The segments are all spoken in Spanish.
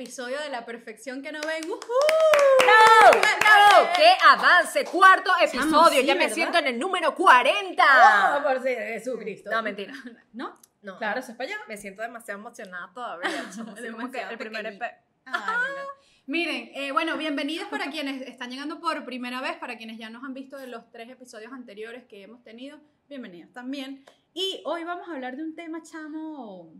episodio de La Perfección que no ven. ¡Woohoo! ¡No! ¡No! ¡Qué avance! Cuarto episodio. sí, ya me ¿verdad? siento en el número 40. Oh, por si Jesucristo. No, mentira. ¿No? No. Claro, eso es para allá. Me siento demasiado emocionada todavía. Como que el primer mira. Miren, eh, bueno, bienvenidos para quienes están llegando por primera vez, para quienes ya nos han visto de los tres episodios anteriores que hemos tenido, bienvenidos también. Y hoy vamos a hablar de un tema, chamo,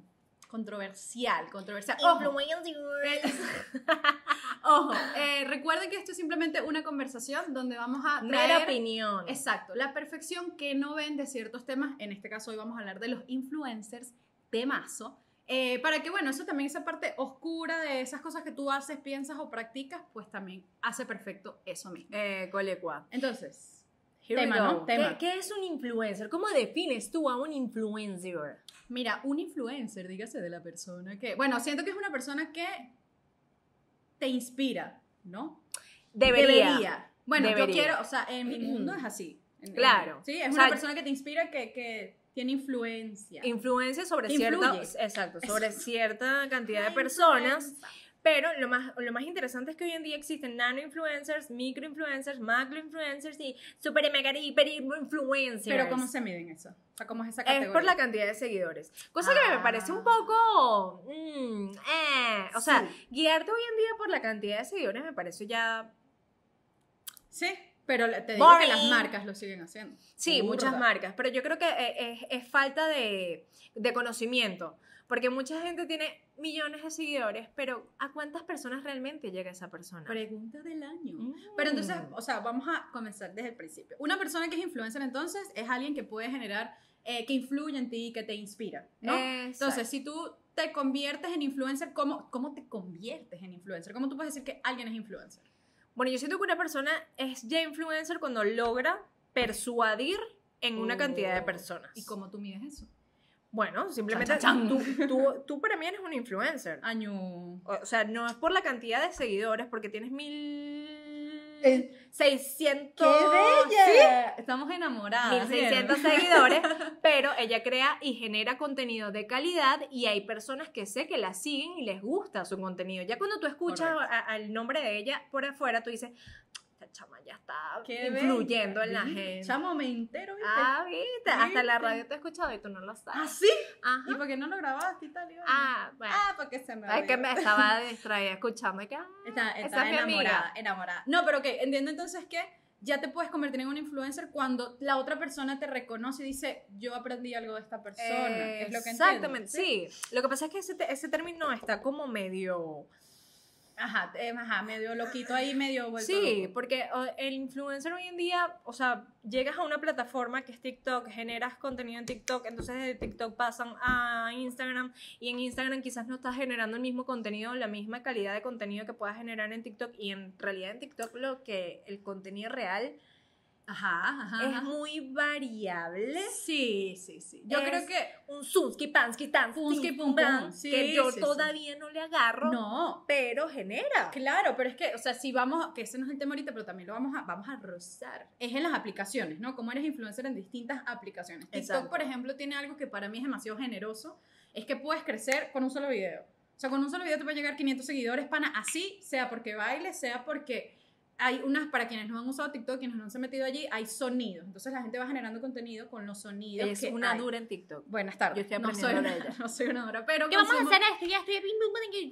controversial, controversial. Ojo, ojo, eh, recuerden que esto es simplemente una conversación donde vamos a Mera traer... opinión. Exacto, la perfección que no ven de ciertos temas, en este caso hoy vamos a hablar de los influencers, temazo, eh, para que, bueno, eso también, esa parte oscura de esas cosas que tú haces, piensas o practicas, pues también hace perfecto eso mismo. Eh, colecua. Entonces, Here Tema, ¿no? Tema. ¿Qué, qué es un influencer? ¿Cómo defines tú a un influencer? mira, un influencer, dígase de la persona que, bueno, siento que es una persona que te inspira, ¿no? Debería. Bueno, Debería. yo quiero, o sea, en mi mundo es así. En- Claro. Sí, es O una sea, persona que te inspira, que, que tiene influencia. Influencia sobre cierta, exacto, sobre Eso. cierta cantidad de personas. influenza. Pero lo más, lo más interesante es que hoy en día existen nano influencers, micro influencers, macro influencers y super mega hiper influencers. Pero ¿cómo se miden eso? O sea, ¿cómo es esa Es categoría? por la cantidad de seguidores. Cosa que me Ah. parece un poco. mm, eh. O sea, Sí. guiarte hoy en día por la cantidad de seguidores me parece ya. Sí, pero te digo que Boring. las marcas lo siguen haciendo. Sí, Burda. muchas marcas. Pero yo creo que eh, es, es falta de, de conocimiento. Porque mucha gente tiene millones de seguidores, pero ¿a cuántas personas realmente llega esa persona? Pregunta del año. Mm. Pero entonces, o sea, vamos a comenzar desde el principio. Una persona que es influencer entonces es alguien que puede generar, eh, que influye en ti, que te inspira, ¿no? Exacto. Entonces, si tú te conviertes en influencer, ¿cómo, ¿cómo te conviertes en influencer? ¿Cómo tú puedes decir que alguien es influencer? Bueno, yo siento que una persona es ya influencer cuando logra persuadir en una cantidad de Oh. personas. ¿Y cómo tú mides eso? Bueno, simplemente Tú, tú, tú para mí eres un influencer. Año. O sea, no es por la cantidad de seguidores, porque tienes mil... Eh, seiscientos... Estamos enamoradas. 1600 ¿sí? seguidores, pero ella crea y genera contenido de calidad y hay personas que sé que la siguen y les gusta su contenido. Ya cuando tú escuchas a- al nombre de ella por afuera, tú dices, chama ya está influyendo en la Sí, gente. Chamo, me entero, ¿viste? Ah, viste, hasta la radio te he escuchado y tú no lo ¿Ah, sabes. sí? Ajá. ¿Y por qué no lo grabaste y tal? Bueno? Ah, bueno. Ah, porque se me es que me estaba distraída escuchando y que, ah, Está, está enamorada, amiga. enamorada. No, pero ok, entiendo entonces que ya te puedes convertir en un influencer cuando la otra persona te reconoce y dice, yo aprendí algo de esta persona. es lo que entiendo. Exactamente, sí. Lo que pasa es que ese, ese término está como medio... Ajá, eh, ajá, medio loquito ahí, medio vuelto Sí, loco. porque el influencer hoy en día, o sea, llegas a una plataforma que es TikTok, generas contenido en TikTok, entonces de TikTok pasan a Instagram y en Instagram quizás no estás generando el mismo contenido, la misma calidad de contenido que puedas generar en TikTok y en realidad en TikTok lo que el contenido real Ajá, ajá. es ajá. muy variable. Sí, sí, sí. Yo Es creo que... Un sunski, pansky, tansky, Funski, pum, pum. Sí, que yo sí, sí. todavía no le agarro, No, pero genera. Claro, pero es que, o sea, si vamos, que ese no es el tema ahorita, pero también lo vamos a, vamos a rozar. Es en las aplicaciones, ¿no? Como eres influencer en distintas aplicaciones. TikTok, por ejemplo, tiene algo que para mí es demasiado generoso, es que puedes crecer con un solo video. O sea, con un solo video te puede llegar 500 seguidores, pana, así, sea porque baile, sea porque hay unas, para quienes no han usado TikTok, quienes no se han metido allí, hay sonidos. Entonces la gente va generando contenido con los sonidos Es que una hay. dura en TikTok. Buenas tardes. Yo estoy no soy, aprendiendo una, de ella. no soy una dura, pero ¿Qué vamos a consumo- hacer esto? Ya estoy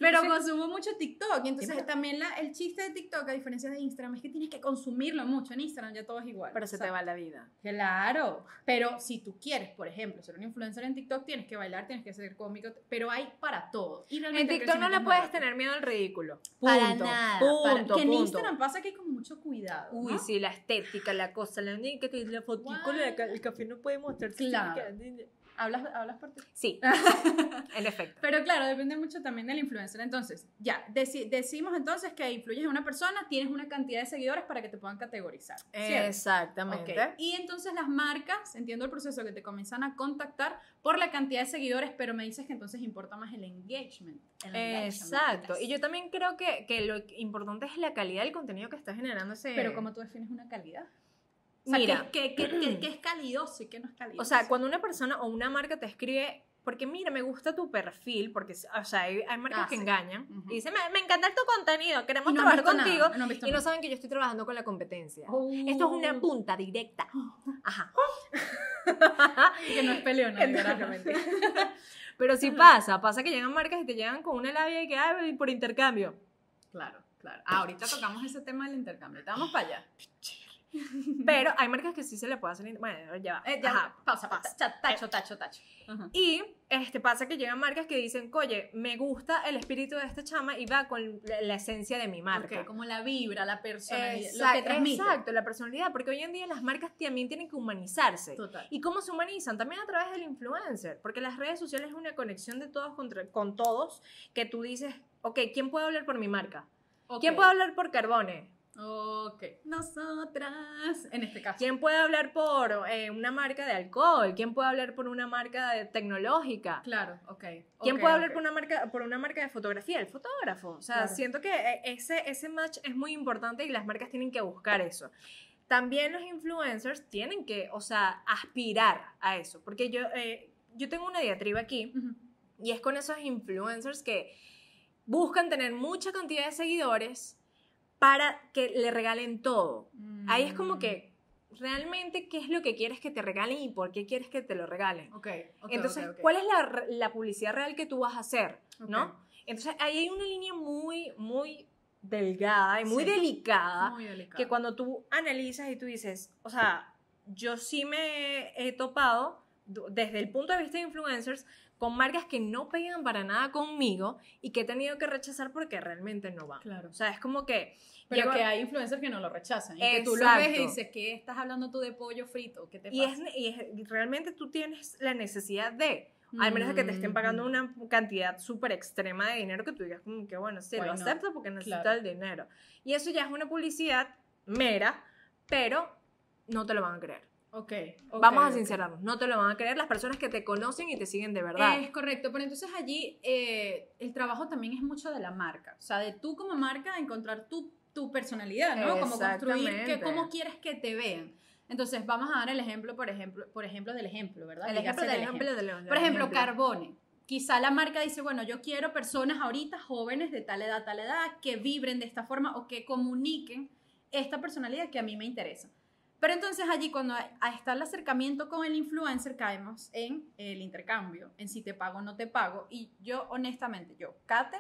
pero consumo mucho TikTok. Y entonces también la- el chiste de TikTok, a diferencia de Instagram, es que tienes que consumirlo mucho. En Instagram ya todo es igual. Pero se te va la vida. Claro. Pero si tú quieres, por ejemplo, ser un influencer en TikTok, tienes que bailar, tienes que ser cómico. Pero hay para todo. Y En TikTok no le puedes tener miedo al ridículo. Para Punto. nada. Punto, para- que en punto. Instagram pasa que con mucho cuidado. Uy, ¿no? sí, la estética, la cosa, la la fotico, la ca- el café no puede mostrarse. Claro. Hablas, hablas por ti. Sí, en efecto. Pero claro, depende mucho también del influencer. Entonces, ya, deci- decimos entonces que influyes en una persona, tienes una cantidad de seguidores para que te puedan categorizar. ¿cierto? Exactamente. Ok. Y entonces las marcas, entiendo el proceso que te comienzan a contactar por la cantidad de seguidores, pero me dices que entonces importa más el engagement. el Exacto. Y yo también creo que, que lo importante es la calidad del contenido que está generando ese... Pero ¿cómo tú defines una calidad? Sea, Mira. ¿qué, qué, qué- qué- qué es calidoso y qué no es calidoso? O sea, cuando una persona o una marca te escribe, porque mira, me gusta tu perfil, porque, o sea, hay, hay marcas Ah, que sí. engañan Ujú. y dicen, me, me encanta tu contenido, queremos Y no trabajar contigo. nada, no y no nada. saben que yo estoy trabajando con la competencia. Oh. Esto es una punta directa. Ajá. que no es no, mentira. Pero sí pasa, pasa que llegan marcas y te llegan con una labia y que, ay, por intercambio. Claro, claro. Ah, ahorita tocamos ese tema del intercambio. Te vamos para allá. Pero hay marcas que sí se le puede hacer. Bueno, ya va. Eh, ya, Ajá. pausa, pausa. Ta- Tacho, tacho, tacho. Ajá. Y este, pasa que llegan marcas que dicen, oye, me gusta el espíritu de esta chama y va con la, la esencia de mi marca. Ok, como la vibra, la personalidad, lo Exacto, que transmite. exacto, la personalidad, porque hoy en día las marcas también tienen que humanizarse. Total. ¿Y cómo se humanizan? También a través del influencer, porque las redes sociales es una conexión de todos contra, con todos, que tú dices, ok, ¿quién puede hablar por mi marca? ¿Quién Ok. puede hablar por Carbone? Ok. Nosotras. En este caso. ¿Quién puede hablar por eh, una marca de alcohol? ¿Quién puede hablar por una marca de- tecnológica? Claro, ok. ¿Quién puede hablar por una marca por una marca de fotografía? El fotógrafo. O sea, Claro. siento que eh, ese, ese match es muy importante y las marcas tienen que buscar eso. También los influencers tienen que, o sea, aspirar a eso. Porque yo, eh, yo tengo una diatriba aquí y es con esos influencers que buscan tener mucha cantidad de seguidores para que le regalen todo. Ahí es como Mm. que, realmente, ¿qué es lo que quieres que te regalen y por qué quieres que te lo regalen? Ok, ok, Entonces, ok, ok. ¿cuál es la, la publicidad real que tú vas a hacer? ¿No? Entonces, ahí hay una línea muy, muy delgada y muy Sí. delicada Muy delicado. que cuando tú analizas y tú dices, o sea, yo sí me he topado desde el punto de vista de influencers con marcas que no pegan para nada conmigo y que he tenido que rechazar porque realmente no van. Claro. O sea, es como que... Pero que hay influencers que no lo rechazan. Y que tú lo ves y Exacto. dices, ¿qué estás hablando tú de pollo frito? ¿Qué te y, pasa? es, y es- y realmente tú tienes la necesidad de... Al menos de que te estén pagando Mm. una cantidad súper extrema de dinero que tú digas como que bueno, sí, lo acepto porque necesito Claro. el dinero. Y eso ya es una publicidad mera, pero no te lo van a creer. Ok. ok, Vamos a sincerarnos, no te lo van a creer las personas que te conocen y te siguen de verdad. Es correcto, pero entonces allí eh, el trabajo también es mucho de la marca, o sea, de tú como marca encontrar tu, tu personalidad, ¿no? Como construir que, cómo quieres que te vean. Entonces, vamos a dar el ejemplo, por ejemplo, por ejemplo del ejemplo, ¿verdad? el ejemplo del ejemplo del- del Por ejemplo, ejemplo. Carbone. Quizá la marca dice, bueno, yo quiero personas ahorita jóvenes de tal edad, tal edad, que vibren de esta forma o que comuniquen esta personalidad que a mí me interesa. Pero entonces allí cuando está el acercamiento con el influencer caemos en el intercambio, en si te pago o no te pago. Y yo honestamente, yo, Kate,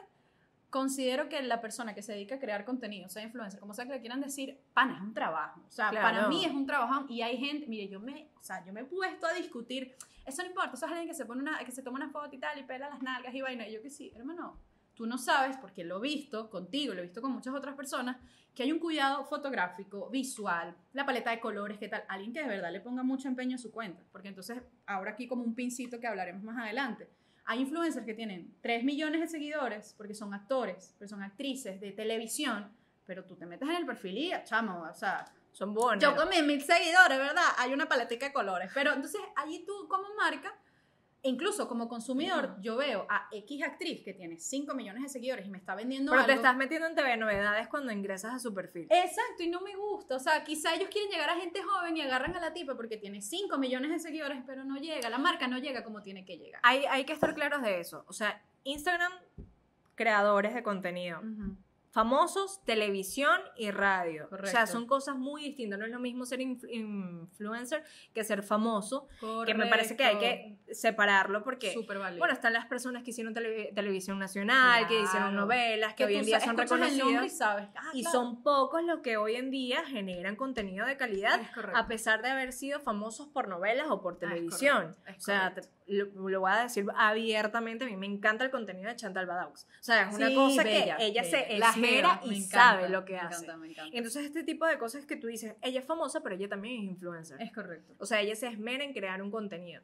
considero que la persona que se dedica a crear contenido, sea influencer, como sea que le quieran decir, pana, es un trabajo. O sea, Claro. para mí es un trabajo y hay gente, mire, yo me, o sea, yo me he puesto a discutir, eso no importa, eso es alguien que se pone una, que se toma una foto y tal y pela las nalgas y vaina, y yo que sí, hermano, tú no sabes, porque lo he visto contigo, lo he visto con muchas otras personas, que hay un cuidado fotográfico, visual, la paleta de colores, qué tal, alguien que de verdad le ponga mucho empeño a su cuenta, porque entonces, ahora aquí como un pincito que hablaremos más adelante, hay influencers que tienen 3 millones de seguidores porque son actores, pero son actrices de televisión, pero tú te metes en el perfil y, chamo, o sea, Son buenos. yo con mis mil seguidores, ¿verdad? Hay una paletica de colores. Pero entonces allí tú como marca, incluso como consumidor, yo veo a X actriz que tiene 5 millones de seguidores y me está vendiendo Pero te algo. estás metiendo en TV novedades cuando ingresas a su perfil. Exacto, y no me gusta. O sea, quizá ellos quieren llegar a gente joven y agarran a la tipa porque tiene 5 millones de seguidores, pero no llega. La marca no llega como tiene que llegar. Hay, hay que estar claros de eso. O sea, Instagram, creadores de contenido. Famosos, televisión y radio. O sea, Correcto. son cosas muy distintas. No es lo mismo ser influ- influencer que ser famoso. Que me parece que hay que separarlo porque, bueno, están las personas que hicieron tele- televisión nacional, que hicieron novelas, que, hoy en día son y reconocidas. sabes. Ah, Y claro. son pocos los que hoy en día generan contenido de calidad, correcto. a pesar de haber sido famosos por novelas o por Ah, televisión. correcto, o sea, correcto. te- lo, lo voy a decir abiertamente, a mí me encanta el contenido de Chantal Badaux. O sea, es una Sí, cosa bella, que ella bella. se esmera jeva, y me sabe encanta, lo que me hace. encanta, me encanta. Entonces, este tipo de cosas que tú dices, ella es famosa, pero ella también es influencer. Es correcto. O sea, ella se esmera en crear un contenido.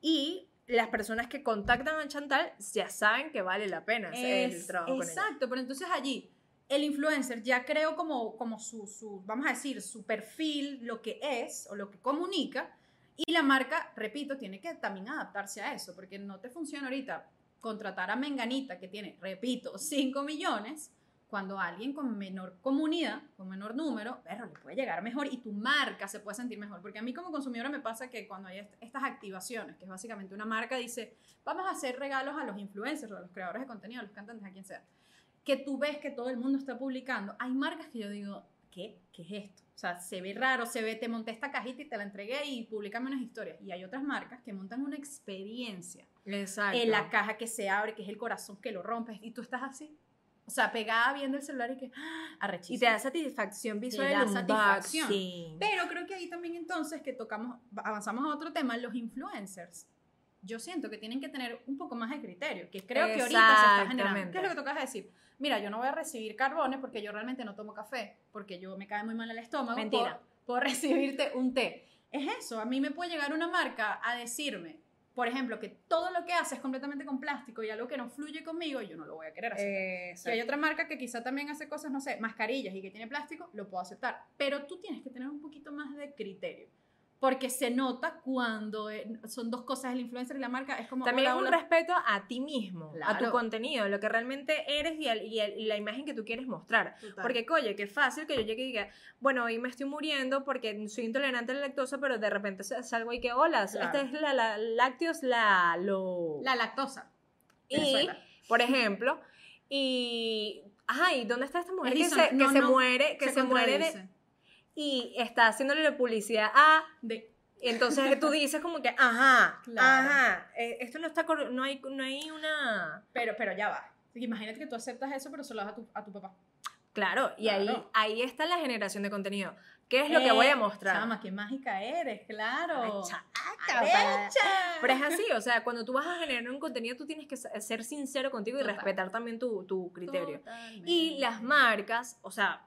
Y las personas que contactan a Chantal ya saben que vale la pena hacer el Es- trabajo con ella. exacto, pero entonces allí el influencer ya creó como, como su, su, vamos a decir, su perfil, lo que es o lo que comunica, y la marca, repito, tiene que también adaptarse a eso, porque no te funciona ahorita contratar a Menganita que tiene, repito, 5 millones, cuando alguien con menor comunidad, con menor número, pero le puede llegar mejor y tu marca se puede sentir mejor. Porque a mí como consumidora me pasa que cuando hay est- estas activaciones, que es básicamente una marca dice, vamos a hacer regalos a los influencers a los creadores de contenido, a los cantantes, a quien sea, que tú ves que todo el mundo está publicando, hay marcas que yo digo, ¿qué? ¿Qué es esto? O sea, se ve raro, se ve, te monté esta cajita y te la entregué y publicame unas historias. Y hay otras marcas que montan una experiencia Exacto. en la caja que se abre, que es el corazón que lo rompes, y tú estás así. O sea, pegada viendo el celular y que, ¡ah! arrechísimo. y te da satisfacción visual da el satisfacción. unboxing. Pero creo que ahí también entonces que tocamos, avanzamos a otro tema, los influencers. Yo siento que tienen que tener un poco más de criterio, que creo que ahorita se está generando. ¿Qué es lo que tocas decir? Mira, yo no voy a recibir carbones porque yo realmente no tomo café, porque yo me cae muy mal el estómago. Mentira. Por, por recibirte un té. Es eso, a mí me puede llegar una marca a decirme, por ejemplo, que todo lo que hace es completamente con plástico y algo que no fluye conmigo, yo no lo voy a querer hacer. Si hay otra marca que quizá también hace cosas, no sé, mascarillas y que tiene plástico, lo puedo aceptar. Pero tú tienes que tener un poquito más de criterio. Porque se nota cuando eh, son dos cosas, el influencer y la marca. Es como. También hola, es un hola. respeto a ti mismo, a tu contenido, lo que realmente eres y, la imagen que tú quieres mostrar. Total. Porque, oye, qué fácil que yo llegue y diga, bueno, hoy me estoy muriendo porque soy intolerante a la lactosa, pero de repente sa- salgo y que, hola, Claro. esta es la, la lácteos, la, lo... La lactosa. y, Venezuela. por ejemplo, y... Ajá, ¿y dónde está esta mujer que se, que no, se no, muere, que se, muere de. Y está haciéndole la publicidad a... De- Entonces tú dices como que, ajá, Claro. ajá, eh, esto no está, no hay, no hay una... pero, pero ya va. Imagínate que tú aceptas eso, pero se lo das a tu, a tu papá. Claro, y ahí, Claro. ahí está la generación de contenido. ¿Qué es lo que voy a Eh, mostrar? Chama, qué mágica eres, claro. Chaca. Pero es así, o sea, cuando tú vas a generar un contenido, tú tienes que ser sincero contigo y Total. respetar también tu, tu criterio. Totalmente. Y las marcas, o sea,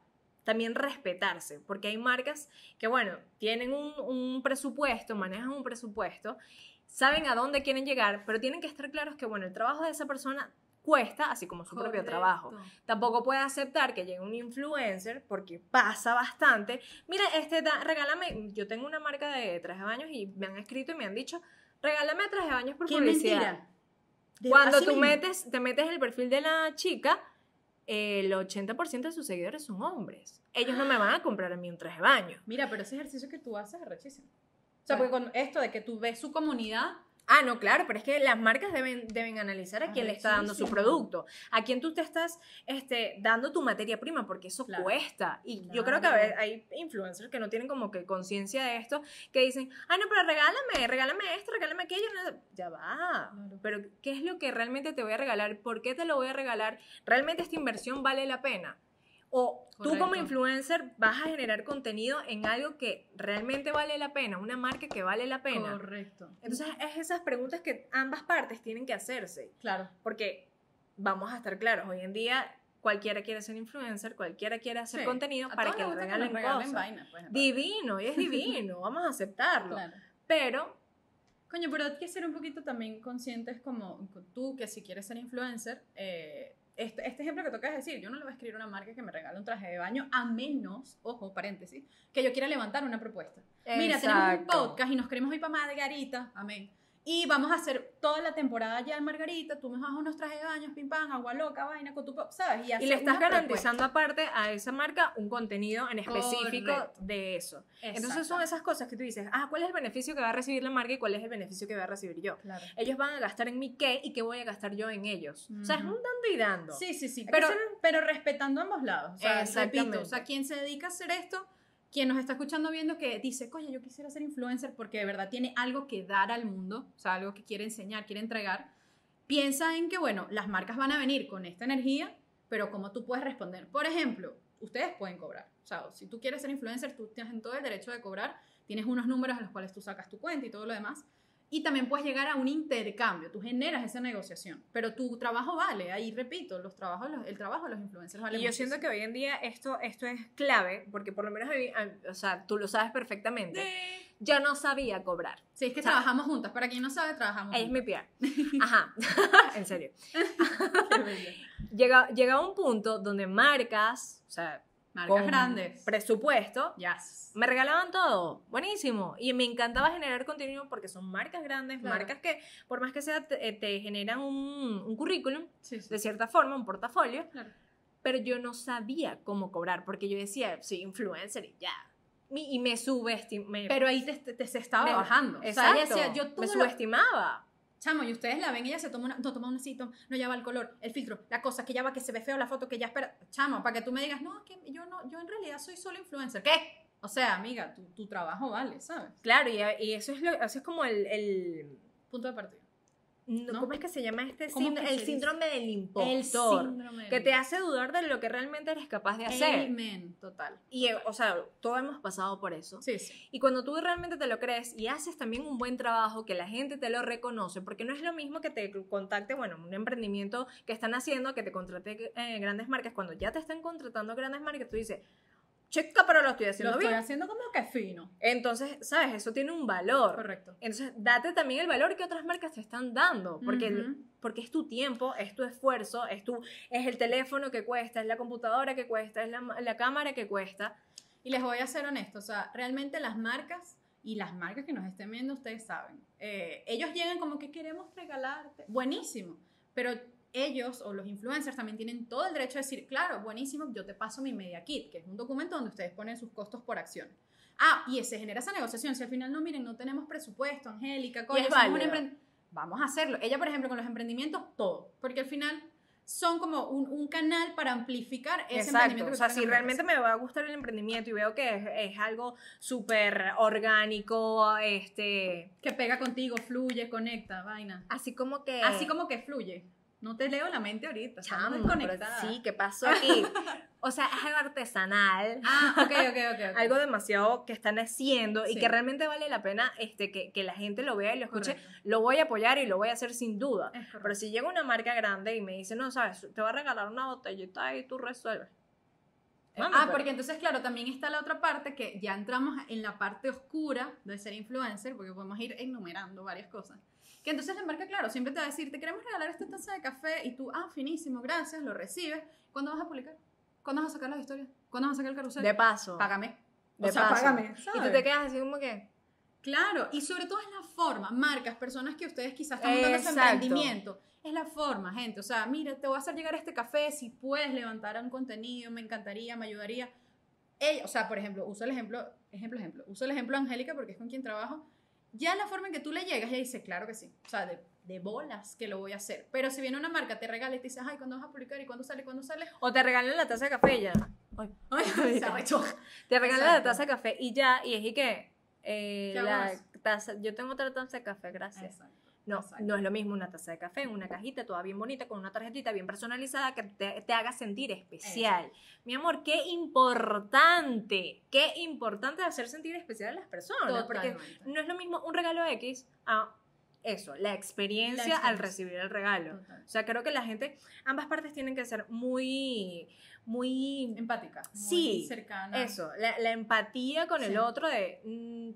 también respetarse, porque hay marcas que, bueno, tienen un, un presupuesto, manejan un presupuesto, saben a dónde quieren llegar, pero tienen que estar claros que, bueno, el trabajo de esa persona cuesta, así como su propio trabajo. Tampoco puede aceptar que llegue un influencer, porque pasa bastante. Mira, este, da- regálame, yo tengo una marca de traje de baños y me han escrito y me han dicho, regálame traje de baños por Qué publicidad. mentira. Cuando tú mismo. metes, te metes el perfil de la chica, el 80% de sus seguidores son hombres. Ellos no me van a comprar a mí un traje de baño. Mira, pero ese ejercicio que tú haces es rechísimo. O sea, porque con esto de que tú ves su comunidad, Ah, no, claro, pero es que las marcas deben, deben analizar a quién le está dando su producto, a quién tú te estás este, dando tu materia prima, porque eso Claro. cuesta. Y yo creo que a ver, hay influencers que no tienen como que conciencia de esto, que dicen, ah, no, pero regálame, regálame esto, regálame aquello. no". Ya va. Claro. Pero, ¿qué es lo que realmente te voy a regalar? ¿Por qué te lo voy a regalar? ¿Realmente esta inversión vale la pena? O tú como Correcto. influencer vas a generar contenido en algo que realmente vale la pena, una marca que vale la pena. correcto. Entonces, es esas preguntas que ambas partes tienen que hacerse. Claro. Porque vamos a estar claros, hoy en día cualquiera quiere ser influencer, cualquiera quiere hacer Sí. contenido A para que le regalen, nos regalen cosas. vainas, pues, Divino, y es divino, vamos a aceptarlo. Claro. Pero, Coño, pero hay que ser un poquito también conscientes como tú, que si quieres ser influencer, eh, este, este ejemplo que tocas decir, yo no le voy a escribir a una marca que me regale un traje de baño, a menos, ojo, paréntesis, que yo quiera levantar una propuesta. Mira, tenemos un podcast y nos queremos ir para Margarita, amén. Y vamos a hacer toda la temporada ya en Margarita, tú me vas unos trajes de baño, pim pam, agua loca, vaina con tu pop, ¿sabes? y hacer le estás garantizando aparte a esa marca un contenido en específico Correcto. de eso. Entonces son esas cosas que tú dices, ah, ¿cuál es el beneficio que va a recibir la marca y cuál es el beneficio que voy a recibir yo? Claro. Ellos van a gastar en mí qué y qué voy a gastar yo en ellos. O sea, es un dando y dando. Sí, sí, sí, pero, pero respetando ambos lados. O sea, repito, o sea, quien se dedica a hacer esto, quien nos está escuchando viendo que dice, coño, yo quisiera ser influencer porque de verdad tiene algo que dar al mundo, o sea, algo que quiere enseñar, quiere entregar, piensa en que, bueno, las marcas van a venir con esta energía, pero cómo tú puedes responder. Por ejemplo, ustedes pueden cobrar. O sea, si tú quieres ser influencer, tú tienes todo el derecho de cobrar, tienes unos números a los cuales tú sacas tu cuenta y todo lo demás. Y también puedes llegar a un intercambio, tú generas esa negociación, pero tu trabajo vale, ahí repito, los trabajos, los- el trabajo de los influencers vale Y yo siento que hoy en día esto, esto es clave, porque por lo menos, o sea, tú lo sabes perfectamente. Yo no sabía cobrar. Sí, es que O sea, trabajamos juntas, para quien no sabe, trabajamos Ella es mi juntas. PR. Ajá, en serio. Llega, llega un punto donde marcas, o sea, Marcas con grandes. presupuesto, Yes. me regalaban todo. Buenísimo. Y me encantaba generar contenido porque son marcas grandes, Claro. marcas que, por más que sea, te, eh, te generan un, un currículum, Sí, sí. de cierta forma, un portafolio. Claro. pero yo no sabía cómo cobrar, porque yo decía, soy influencer y ya. Y me subestimé. Pero ahí te, te- te- se estaba me- bajando. Exacto. O sea, ella decía, yo todo me lo- subestimaba. Chamo, y ustedes la ven, ella se toma una, no toma un necito, no ya va el color, el filtro, la cosa, que ya va, que se ve feo la foto, que ya espera. Chamo, para que tú me digas, no, es que yo no, yo en realidad soy solo influencer. ¿Qué? O sea, amiga, tu, tu trabajo vale, ¿sabes? Claro, y, y eso, es lo, eso es como el... el Punto de partida. No. ¿Cómo es que se llama este ¿Cómo síndrome? El síndrome del El impostor. síndrome Que te hace dudar de lo que realmente eres capaz de hacer. Amen, total. Y, eh, o sea, todos hemos pasado por eso. Sí, sí. Y cuando tú realmente te lo crees y haces también un buen trabajo, que la gente te lo reconoce, porque no es lo mismo que te contacte, bueno, un emprendimiento que están haciendo, que te contrate eh, grandes marcas. Cuando ya te están contratando grandes marcas, tú dices, checa, pero lo estoy Lo haciendo estoy bien. haciendo como que fino. Entonces, ¿sabes? Eso tiene un valor. Correcto. Entonces, date también el valor que otras marcas te están dando, porque, Ujú. porque es tu tiempo, es tu esfuerzo, es, tu, es el teléfono que cuesta, es la computadora que cuesta, es la, la cámara que cuesta. Y les voy a ser honesto, o sea, realmente las marcas y las marcas que nos estén viendo, ustedes saben, eh, ellos llegan como que queremos regalarte, buenísimo, pero ellos o los influencers también tienen todo el derecho a decir, claro, buenísimo, yo te paso mi media kit, que es un documento donde ustedes ponen sus costos por acción. Ah, y se genera esa negociación. Si al final no, miren, no tenemos presupuesto, Angélica, coño, Vamos a hacerlo. Ella, por ejemplo, con los emprendimientos, todo. Porque al final son como un, un canal para amplificar ese Exacto. emprendimiento. O que sea, tú si realmente me va a gustar el emprendimiento y veo que es, es algo súper orgánico, este, que pega contigo, fluye, conecta, vaina. así como que... Así como que fluye. No te leo la mente ahorita, Chamo, pero desconectadas. sí, ¿qué pasó aquí? o sea, es algo artesanal. Ah, ok, ok, ok. ok. Algo demasiado que están haciendo y Sí. que realmente vale la pena este, que, que la gente lo vea y lo escuche. Correcto. Lo voy a apoyar y lo voy a hacer sin duda. Pero si llega una marca grande y me dice, no, sabes, te va a regalar una botellita y tú resuelves. Mami, ah, pero- porque entonces, claro, también está la otra parte que ya entramos en la parte oscura de ser influencer, porque podemos ir enumerando varias cosas. Que entonces la marca, claro, siempre te va a decir, te queremos regalar esta taza de café y tú, ah, finísimo, gracias, lo recibes. ¿Cuándo vas a publicar? ¿Cuándo vas a sacar las historias? ¿Cuándo vas a sacar el carrusel? De paso. Págame. De o sea, paso. págame. Y tú ¿sabes? te quedas así como que... Claro, y sobre todo es la forma, marcas, personas que ustedes quizás están montando su emprendimiento. Es la forma, gente. O sea, mira, te voy a hacer llegar este café, si puedes levantar un contenido, me encantaría, me ayudaría. Ella, o sea, por ejemplo, uso el ejemplo, ejemplo, ejemplo, uso el ejemplo de Angélica porque es con quien trabajo. Ya la forma en que tú le llegas, ella dice, claro que sí. O sea, de, de bolas que lo voy a hacer. Pero si viene una marca, te regala y te dice, ay, ¿cuándo vas a publicar? ¿Y cuándo sale? ¿Cuándo sale? O te regalan la taza de café y ya. Ay. Ay, se arrechó. Te regalan la taza de café y ya. Y es y que... eh, ¿Qué hago la taza, yo tengo otra taza de café, gracias. Exacto. No, Exacto. no es lo mismo una taza de café en una cajita toda bien bonita con una tarjetita bien personalizada que te, te haga sentir especial. Mi amor, qué importante, qué importante hacer sentir especial a las personas. Porque Totalmente. no es lo mismo un regalo X a eso, la experiencia, La al experiencia. recibir el regalo. Total. O sea, creo que la gente, ambas partes tienen que ser muy, muy Empática. muy Sí, cercana. eso, la, la empatía con el Sí. otro de mm,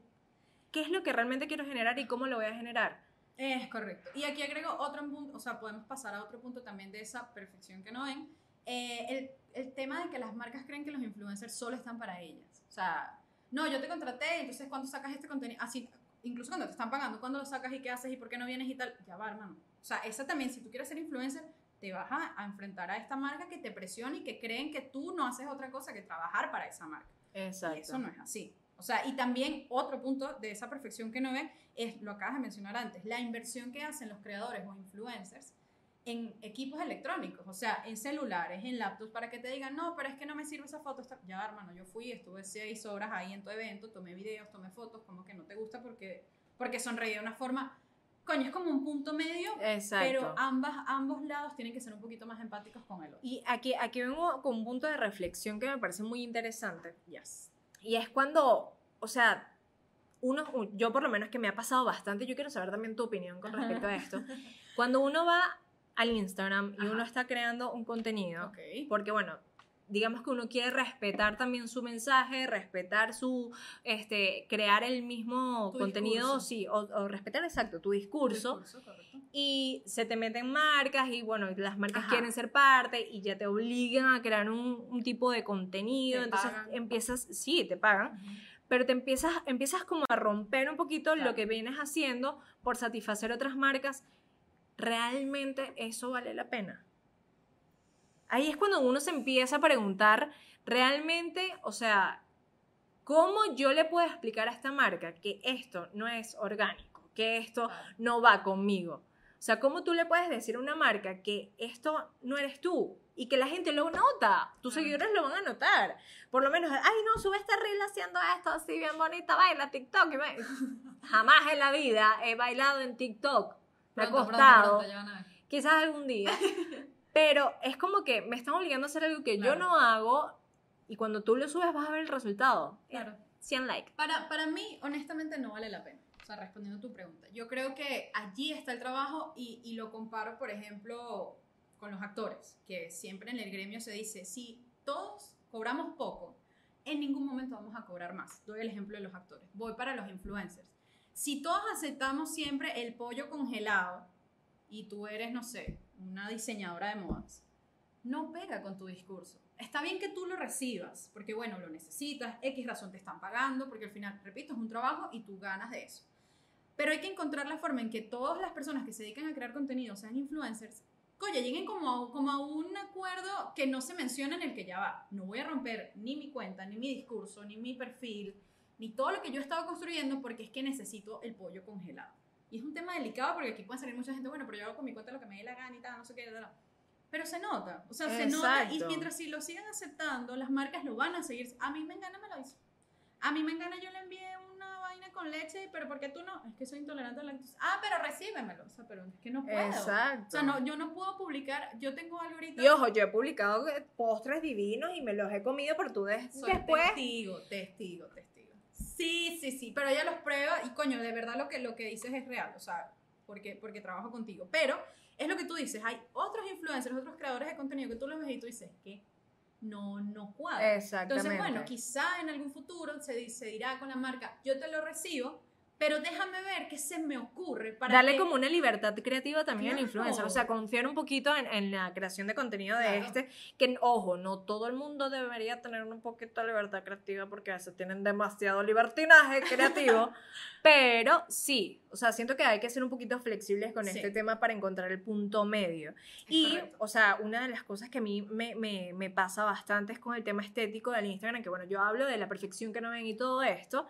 qué es lo que realmente quiero generar y cómo lo voy a generar. Es correcto. Y aquí agrego otro punto, o sea, podemos pasar a otro punto también de esa perfección que no ven. Eh, el, el tema de que las marcas creen que los influencers solo están para ellas. O sea, no, yo te contraté, entonces cuando sacas este contenido, así, incluso cuando te están pagando, cuando lo sacas y qué haces y por qué no vienes y tal, ya va, hermano. O sea, esa también, si tú quieres ser influencer, te vas a, a enfrentar a esta marca que te presiona y que creen que tú no haces otra cosa que trabajar para esa marca. Exacto. Y eso no es así. O sea, y también otro punto de esa perfección que no ven es, lo acabas de mencionar antes, la inversión que hacen los creadores o influencers en equipos electrónicos, o sea, en celulares, en laptops, para que te digan, no, pero es que no me sirve esa foto. Está-". Ya, hermano, yo fui, estuve seis horas ahí en tu evento, tomé videos, tomé fotos, como que no te gusta porque, porque sonreí de una forma, coño, es como un punto medio, Exacto. pero ambas, ambos lados tienen que ser un poquito más empáticos con el otro. y aquí, aquí vengo con un punto de reflexión que me parece muy interesante. Yes. Y es cuando, o sea, uno, yo por lo menos que me ha pasado bastante, yo quiero saber también tu opinión con respecto a esto. Cuando uno va al Instagram y Ajá. uno está creando un contenido, Ok. porque bueno, digamos que uno quiere respetar también su mensaje, respetar su, este, crear el mismo contenido, discurso. sí, o, o respetar exacto tu discurso, y se te meten marcas y bueno, las marcas Ajá. quieren ser parte y ya te obligan a crear un, un tipo de contenido, Te entonces pagan. empiezas, sí, te pagan, pero te empiezas, empiezas como a romper un poquito Claro. lo que vienes haciendo por satisfacer otras marcas. ¿Realmente eso vale la pena? Ahí es cuando uno se empieza a preguntar realmente, o sea, ¿cómo yo le puedo explicar a esta marca que esto no es orgánico, que esto no va conmigo? O sea, ¿cómo tú le puedes decir a una marca que esto no eres tú? Y que la gente lo nota, tus seguidores lo van a notar. Por lo menos, ay, no, sube esta reel haciendo esto así bien bonita, baila TikTok. y Jamás en la vida he bailado en TikTok. Me ha Pronto, costado, pronto, quizás algún día. Pero es como que me están obligando a hacer algo que yo Claro. no hago y cuando tú lo subes vas a ver el resultado. Claro. 100 likes. Para, para mí, honestamente, no vale la pena. O sea, respondiendo a tu pregunta. Yo creo que allí está el trabajo y, y lo comparo, por ejemplo, con los actores, que siempre en el gremio se dice, si todos cobramos poco, en ningún momento vamos a cobrar más. Doy el ejemplo de los actores. Voy para los influencers. Si todos aceptamos siempre el pollo congelado y tú eres, no sé, una diseñadora de modas, no pega con tu discurso. Está bien que tú lo recibas, porque bueno, lo necesitas, X razón te están pagando, porque al final, repito, es un trabajo y tú ganas de eso. Pero hay que encontrar la forma en que todas las personas que se dedican a crear contenido, sean influencers, coño, lleguen como a, como a un acuerdo que no se menciona en el que ya va. No voy a romper ni mi cuenta, ni mi discurso, ni mi perfil, ni todo lo que yo he estado construyendo, porque es que necesito el pollo congelado. Y es un tema delicado porque aquí puede salir mucha gente, bueno, pero yo hago con mi cuenta lo que me dé la gana y tal, no sé qué, tal. Pero se nota, o sea, se nota. Y Exacto. mientras si lo sigan aceptando, las marcas lo van a seguir. A mí me engana, me lo hizo. A mí me engana, yo le envié una vaina con leche, pero ¿por qué tú no? Es que soy intolerante a la lactosa. Ah, pero recíbemelo. O sea, pero es que no puedo. Exacto. O sea, no, yo no puedo publicar, yo tengo algo ahorita. Y ojo, yo he publicado postres divinos y me los he comido, pero tú des- Soy después... testigo, testigo, testigo. Sí, sí, sí, pero ella los prueba y coño, de verdad lo que, lo que dices es real, o sea, porque, porque trabajo contigo. Pero es lo que tú dices, hay otros influencers, otros creadores de contenido que tú los ves y tú dices que no, no cuadra. Exactamente. Entonces, bueno, quizá en algún futuro se, se dirá con la marca, yo te lo recibo, pero déjame ver qué se me ocurre para Darle que- como una libertad creativa también al Claro. influencer. O sea, confiar un poquito en, en la creación de contenido de Claro. este. Que, ojo, no todo el mundo debería tener un poquito de libertad creativa porque a veces tienen demasiado libertinaje creativo. pero sí, o sea, siento que hay que ser un poquito flexibles con Sí. este tema para encontrar el punto medio. Es Y, correcto. o sea, una de las cosas que a mí me, me, me pasa bastante es con el tema estético del Instagram, que bueno, yo hablo de la perfección que no ven y todo esto,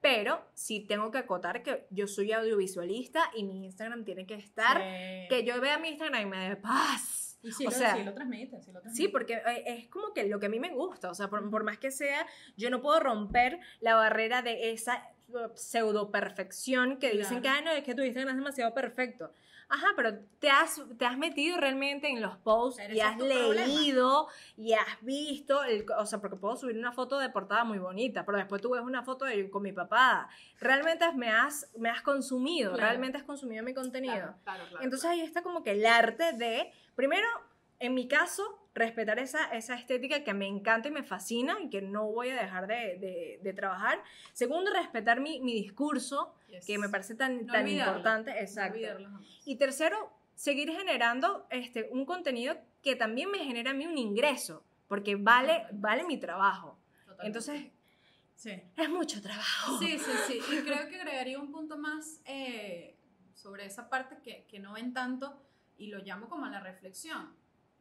pero sí tengo que acotar que yo soy audiovisualista y mi Instagram tiene que estar, Sí. que yo vea mi Instagram y me dé paz. Y si o lo, sea, sí lo transmite, sí lo transmite. Sí, porque eh, es como que lo que a mí me gusta, o sea, por, por más que sea, yo no puedo romper la barrera de esa pseudo perfección que dicen Claro. que, "Ay, no, es que tu Instagram es demasiado perfecto. Ajá, pero te has, te has metido realmente en los posts Pero y has problema. leído y has visto, el, o sea, porque puedo subir una foto de portada muy bonita, pero después tú ves una foto de, con mi papá. Realmente me has, me has consumido, Claro. realmente has consumido mi contenido. Claro, claro, Entonces ahí está como que el arte de, primero, en mi caso, respetar esa, esa estética que me encanta y me fascina y que no voy a dejar de, de- de trabajar. Segundo, respetar mi, mi discurso, Yes. que me parece tan, No tan olvidarlo, importante. no Exacto. jamás. Y tercero, seguir generando este, un contenido que también me genera a mí un ingreso, porque vale, Totalmente. vale mi trabajo. Totalmente. Entonces, sí. es mucho trabajo. Sí, sí, sí. Y creo que agregaría un punto más eh, sobre esa parte que, que no ven tanto y lo llamo como a la reflexión.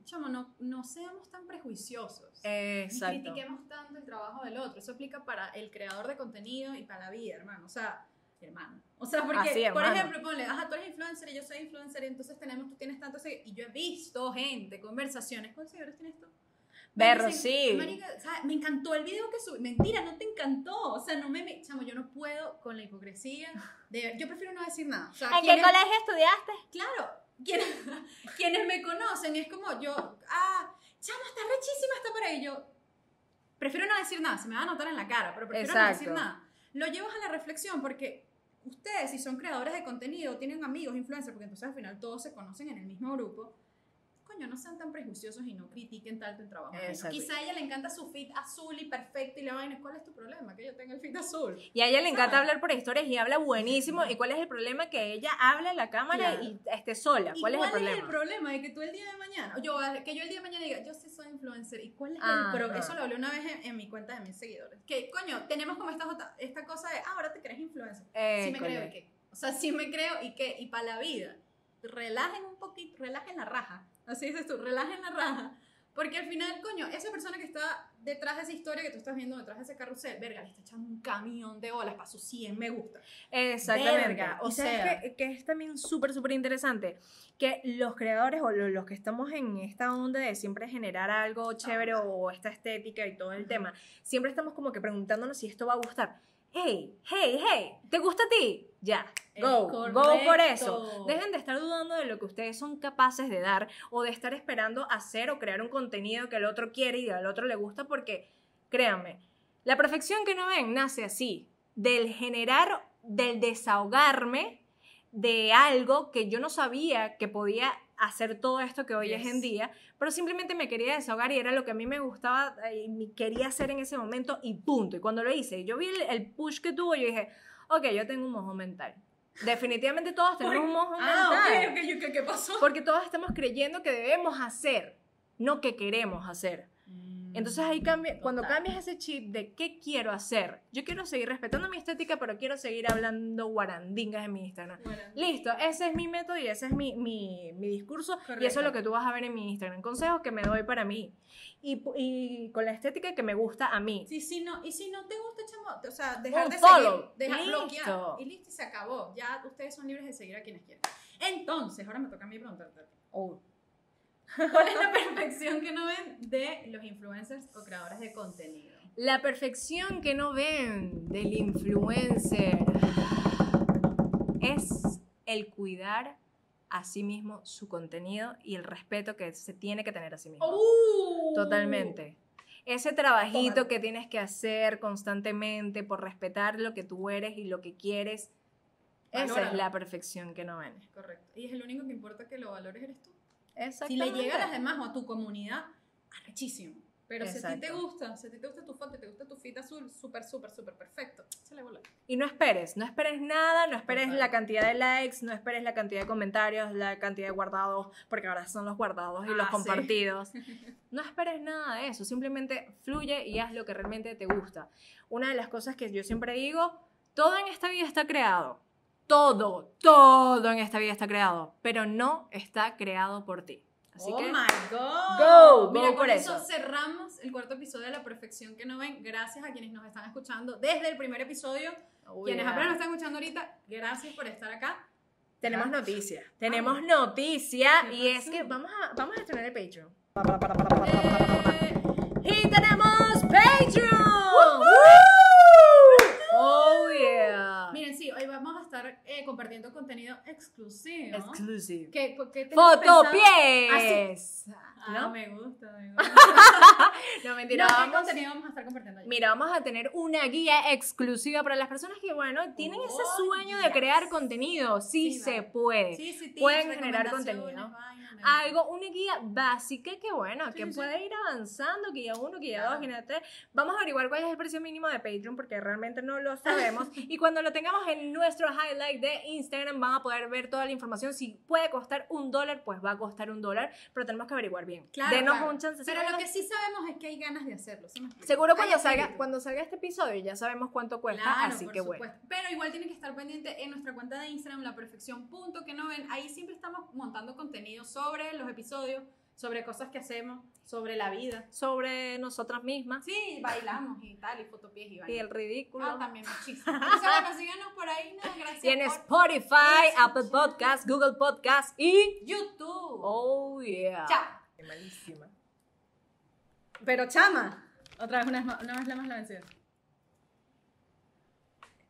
Chamo, no, no seamos tan prejuiciosos. Ni Exacto. critiquemos tanto el trabajo del otro. Eso aplica para el creador de contenido y para la vida, hermano. O sea, hermano. O sea, porque, Así, por ejemplo, ponle, ajá, tú eres influencer y yo soy influencer y entonces tenemos, tú tienes seguidores. Y yo he visto gente, conversaciones. ¿Cuántos seguidores tienes tú? Berro, 25. sí. Marica. Me encantó el video que subí. Mentira, no te encantó. O sea, no me, me- Chamo, yo no puedo con la hipocresía. De, yo prefiero no decir nada. O sea, ¿En qué colegio estudiaste? Claro, quienes, quienes me conocen es como yo, ah, chamo, está rechísima esta por ahí. Yo prefiero no decir nada, se me va a notar en la cara, pero prefiero no decir Exacto. nada. Lo llevas a la reflexión porque ustedes, si son creadores de contenido, tienen amigos, influencers, porque entonces al final todos se conocen en el mismo grupo. Coño, no sean tan prejuiciosos y no critiquen tanto el trabajo. Exacto. Quizá a ella le encanta su fit azul y perfecto y la vaina. ¿Cuál es tu problema? Que yo tenga el fit azul. Y a ella le encanta ¿Sabes? hablar por historias y habla buenísimo. ¿Y cuál es el problema? Que ella habla en la cámara Claro. y esté sola. ¿Y ¿Cuál es el problema? es el problema de que tú el día de mañana, yo, que yo el día de mañana diga, yo sí soy influencer, ¿y cuál es Ajá. el problema? Eso lo hablé una vez en, en mi cuenta de mis seguidores. Que, coño, tenemos como esta, esta cosa de, ah, ahora te crees influencer. sí me creo, ¿y qué? O sea, sí me creo, ¿y qué? Y para la vida, relajen un poquito, relajen la raja. Así dices tú, relajen la raja. Porque al final, coño, esa persona que está detrás de esa historia que tú estás viendo, detrás de ese carrusel, verga, le está echando un camión de olas para sus 100 me gusta. Exactamente. Verga, o y sabes sea- que, que es también súper, súper interesante que los creadores o lo- los que estamos en esta onda de siempre generar algo chévere o esta estética y todo el tema, siempre estamos como que preguntándonos si esto va a gustar. Hey, hey, hey, ¿te gusta a ti? Ya, go, go por eso. Dejen de estar dudando de lo que ustedes son capaces de dar o de estar esperando hacer o crear un contenido que el otro quiere y al otro le gusta porque, créanme, la perfección que no ven nace así, del generar, del desahogarme de algo que yo no sabía que podía hacer todo esto que hoy es en Yes. día, pero simplemente me quería desahogar y era lo que a mí me gustaba eh, y me quería hacer en ese momento y punto. Y cuando lo hice, yo vi el, el push que tuvo, yo dije, ok, yo tengo un mojo mental. Definitivamente todos tenemos un mojo Ah, mental. ok, ok, ok, ¿qué pasó? Porque todos estamos creyendo que debemos hacer, no que queremos hacer. Entonces ahí cambia, cuando cambias ese chip de qué quiero hacer, yo quiero seguir respetando mi estética, pero quiero seguir hablando guarandingas en mi Instagram. Listo, ese es mi método y ese es mi, mi, mi discurso y eso Correcto. es lo que tú vas a ver en mi Instagram. Consejos que me doy para mí y, y con la estética que me gusta a mí. Sí, sí, no, y si no te gusta, chamo, o sea, dejar Un de follow. seguir, dejar Listo. bloquear, y listo, y se acabó. Ya ustedes son libres de seguir a quienes quieran. Entonces, ahora me toca a mí preguntarte. Oh. ¿Cuál es la perfección que no ven de los influencers o creadores de contenido? La perfección que no ven del influencer es el cuidar a sí mismo su contenido y el respeto que se tiene que tener a sí mismo. ¡Uh! Totalmente. Ese trabajito Tómalo. que tienes que hacer constantemente por respetar lo que tú eres y lo que quieres, esa es la perfección que no ven. Correcto. Y es el único que importa que lo valores eres tú. Si le llega a las demás o a tu comunidad, arrechísimo. Pero si a ti te Exacto. gusta, si a ti te gusta tu foto, te gusta tu fit azul, súper, súper, súper perfecto, se le bola. Y no esperes, no esperes nada, no esperes Total. la cantidad de likes, no esperes la cantidad de comentarios, la cantidad de guardados, porque ahora son los guardados y los Ah, sí. compartidos. No esperes nada de eso, simplemente fluye y haz lo que realmente te gusta. Una de las cosas que yo siempre digo, todo en esta vida está creado. Todo, todo en esta vida está creado, pero no está creado por ti. Así oh que my god. go, Mira, go con por eso, eso. cerramos el cuarto episodio de La Perfección que no ven. Gracias a quienes nos están escuchando desde el primer episodio. Oh, quienes yeah. apenas nos están escuchando ahorita, gracias por estar acá. Tenemos Ah. noticia. Tenemos noticia ¿Qué y es que vamos a, vamos a estrenar el Patreon. Eh, estar eh, compartiendo contenido exclusivo. Exclusive. ¿Qué, qué ¡Fotopies! Ah, ¿No? me gusta, me gusta. No, mentira, ¿qué vamos... contenido vamos a estar compartiendo? Mira, vamos a tener una guía exclusiva para las personas que, bueno, tienen ese Oh, sueño de crear contenido. Sí, Sí, se vale. puede. Sí, sí, tips, pueden generar contenido. algo, una guía básica que bueno, Sí, que sí, puede ir avanzando, ya Claro. dos, que ya tres. Vamos a averiguar cuál es el precio mínimo de Patreon porque realmente no lo sabemos. y cuando lo tengamos en nuestro highlight de Instagram van a poder ver toda la información. Si puede costar un dólar, pues va a costar un dólar, pero tenemos que averiguar bien. Claro, Denos claro. un chance. Pero lo que sí sabemos es que hay ganas de hacerlo. Seguro Hay cuando salga, espíritu. cuando salga este episodio ya sabemos cuánto cuesta, Claro, así por que bueno. Pero igual tienen que estar pendientes en nuestra cuenta de Instagram, la perfección punto que no ven. Ahí siempre estamos montando contenido sobre los episodios, sobre cosas que hacemos, sobre la vida. Sobre nosotras mismas Sí, bailamos y tal, y fotopies y vaina. y el ridículo. Ah, también muchísimo. Entonces, bueno, síganos por ahí, no, gracias. y en por Spotify. Apple Podcast, Google Podcast y... YouTube. Oh, yeah. Chao. Qué malísima. Pero chama. Otra vez, una vez más, una vez la más la vencida.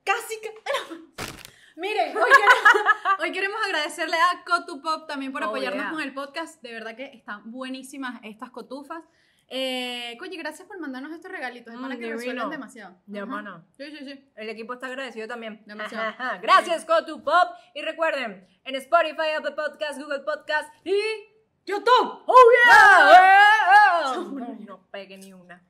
Casi que. Miren, hoy queremos, hoy queremos agradecerle a Cotupop también por Oh, apoyarnos yeah. con el podcast. De verdad que están buenísimas estas cotufas. Eh, coño, gracias por mandarnos estos regalitos. Es Mm, que resuelven demasiado. De hermano. Sí, sí, sí. El equipo está agradecido también. Demasiado. Ajá, ajá. Gracias, Pop Y recuerden, en Spotify, Apple Podcast, Google Podcast y YouTube. ¡Oh, yeah! No pegue ni una.